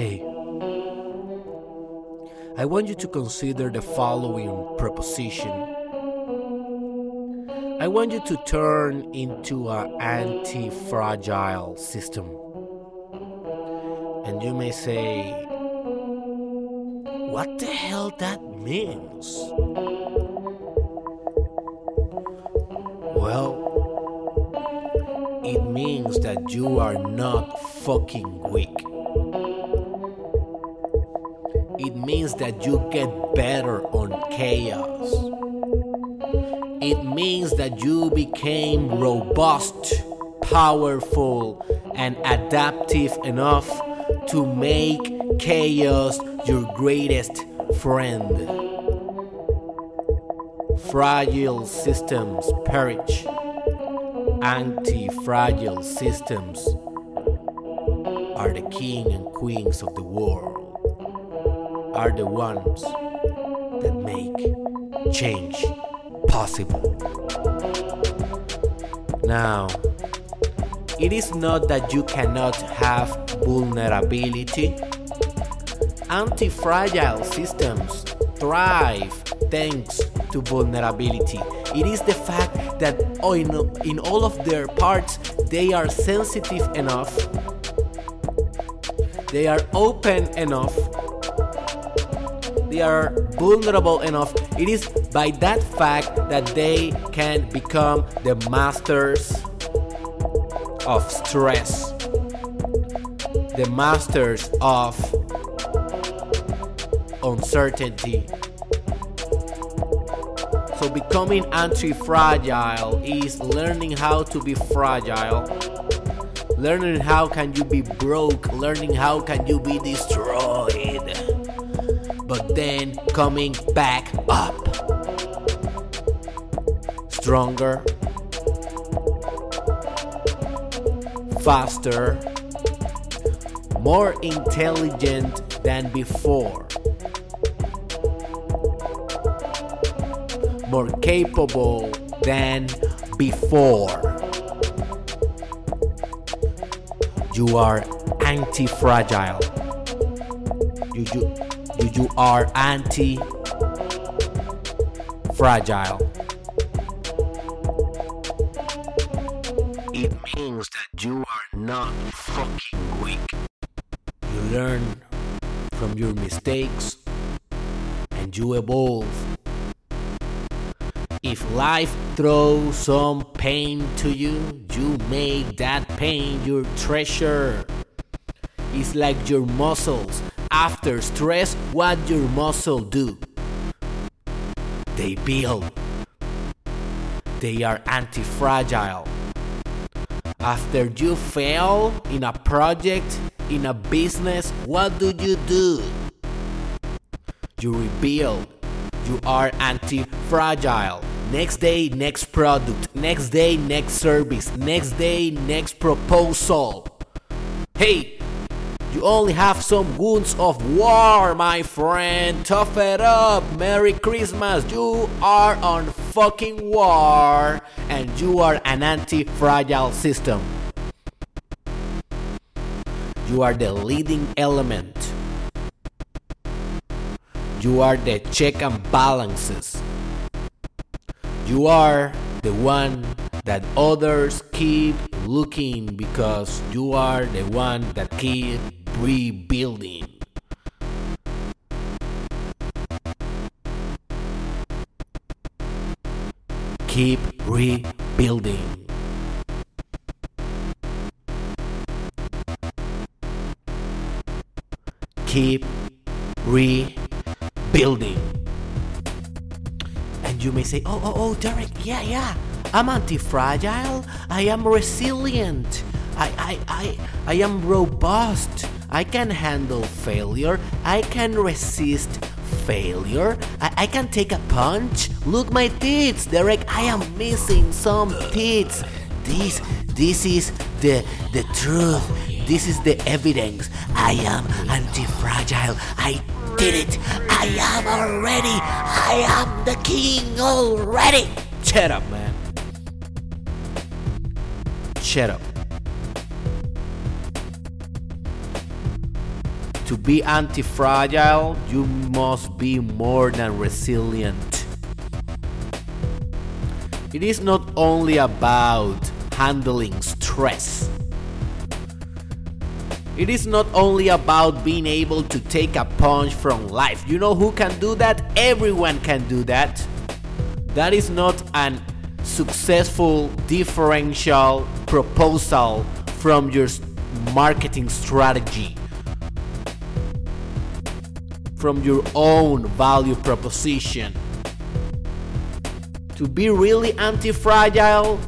Hey, I want you to consider the following proposition. I want you to turn into an anti fragile system. And you may say, What the hell that means? Well, it means that you are not fucking weak. Means that you get better on chaos. It means that you became robust, powerful, and adaptive enough to make chaos your greatest friend. Fragile systems perish. Anti fragile systems are the king and queens of the world are the ones that make change possible. Now, it is not that you cannot have vulnerability. Anti fragile systems thrive thanks to vulnerability. It is the fact that in, in all of their parts they are sensitive enough, they are open enough they are vulnerable enough. It is by that fact that they can become the masters of stress, the masters of uncertainty. So, becoming anti fragile is learning how to be fragile. Learning how can you be broke, learning how can you be destroyed but then coming back up. Stronger, faster, more intelligent than before, more capable than before. You are anti fragile. You, you, you, are anti fragile. It means that you are not fucking weak. You learn from your mistakes and you evolve. If life throws some pain to you, you make that pain your treasure. It's like your muscles after stress, what your muscle do? They build. They are anti-fragile. After you fail in a project, in a business, what do you do? You rebuild. You are anti-fragile. Next day, next product. Next day, next service. Next day, next proposal. Hey, you only have some wounds of war, my friend. Tough it up. Merry Christmas. You are on fucking war and you are an anti fragile system. You are the leading element. You are the check and balances. You are the one that others keep looking because you are the one that keep rebuilding. Keep rebuilding. Keep rebuilding. And you may say, oh, oh, oh, Derek, yeah, yeah. I'm anti fragile. I am resilient. I, I, I, I am robust. I can handle failure. I can resist failure. I, I can take a punch. Look my teeth, Derek. I am missing some teeth. This this is the the truth. This is the evidence. I am anti-fragile. I did it. I am already. I am the king already. Shut up, man. Shut up. To be anti fragile, you must be more than resilient. It is not only about handling stress. It is not only about being able to take a punch from life. You know who can do that? Everyone can do that. That is not an successful differential proposal from your marketing strategy from your own value proposition. To be really anti fragile,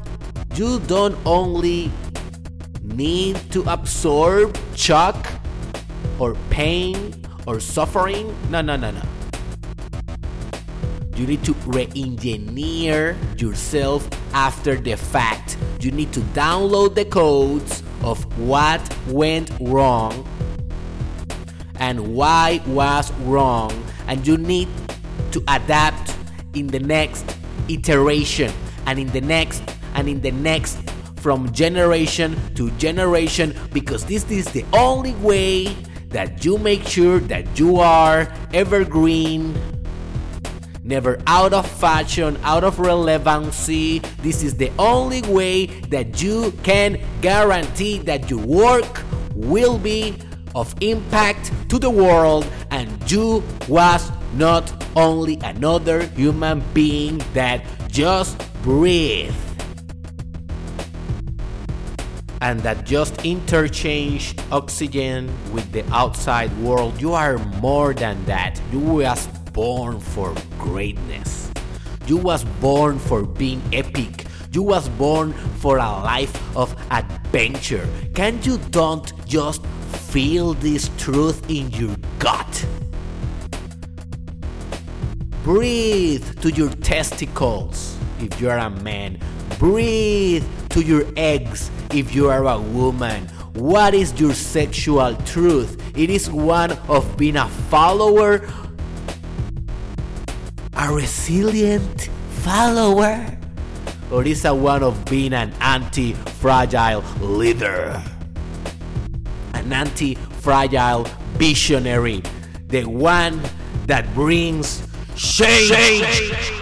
you don't only need to absorb shock or pain or suffering. No, no, no, no. You need to re engineer yourself after the fact. You need to download the codes of what went wrong and why was wrong and you need to adapt in the next iteration and in the next and in the next from generation to generation because this is the only way that you make sure that you are evergreen never out of fashion, out of relevancy. This is the only way that you can guarantee that your work will be of impact to the world and you was not only another human being that just breathe and that just interchange oxygen with the outside world. You are more than that. You was born for greatness. You was born for being epic. You was born for a life of adventure. Can you don't just feel this truth in your gut. Breathe to your testicles if you are a man. Breathe to your eggs if you are a woman. What is your sexual truth? It is one of being a follower, a resilient follower, or is it one of being an anti fragile leader? An anti fragile visionary, the one that brings change. change.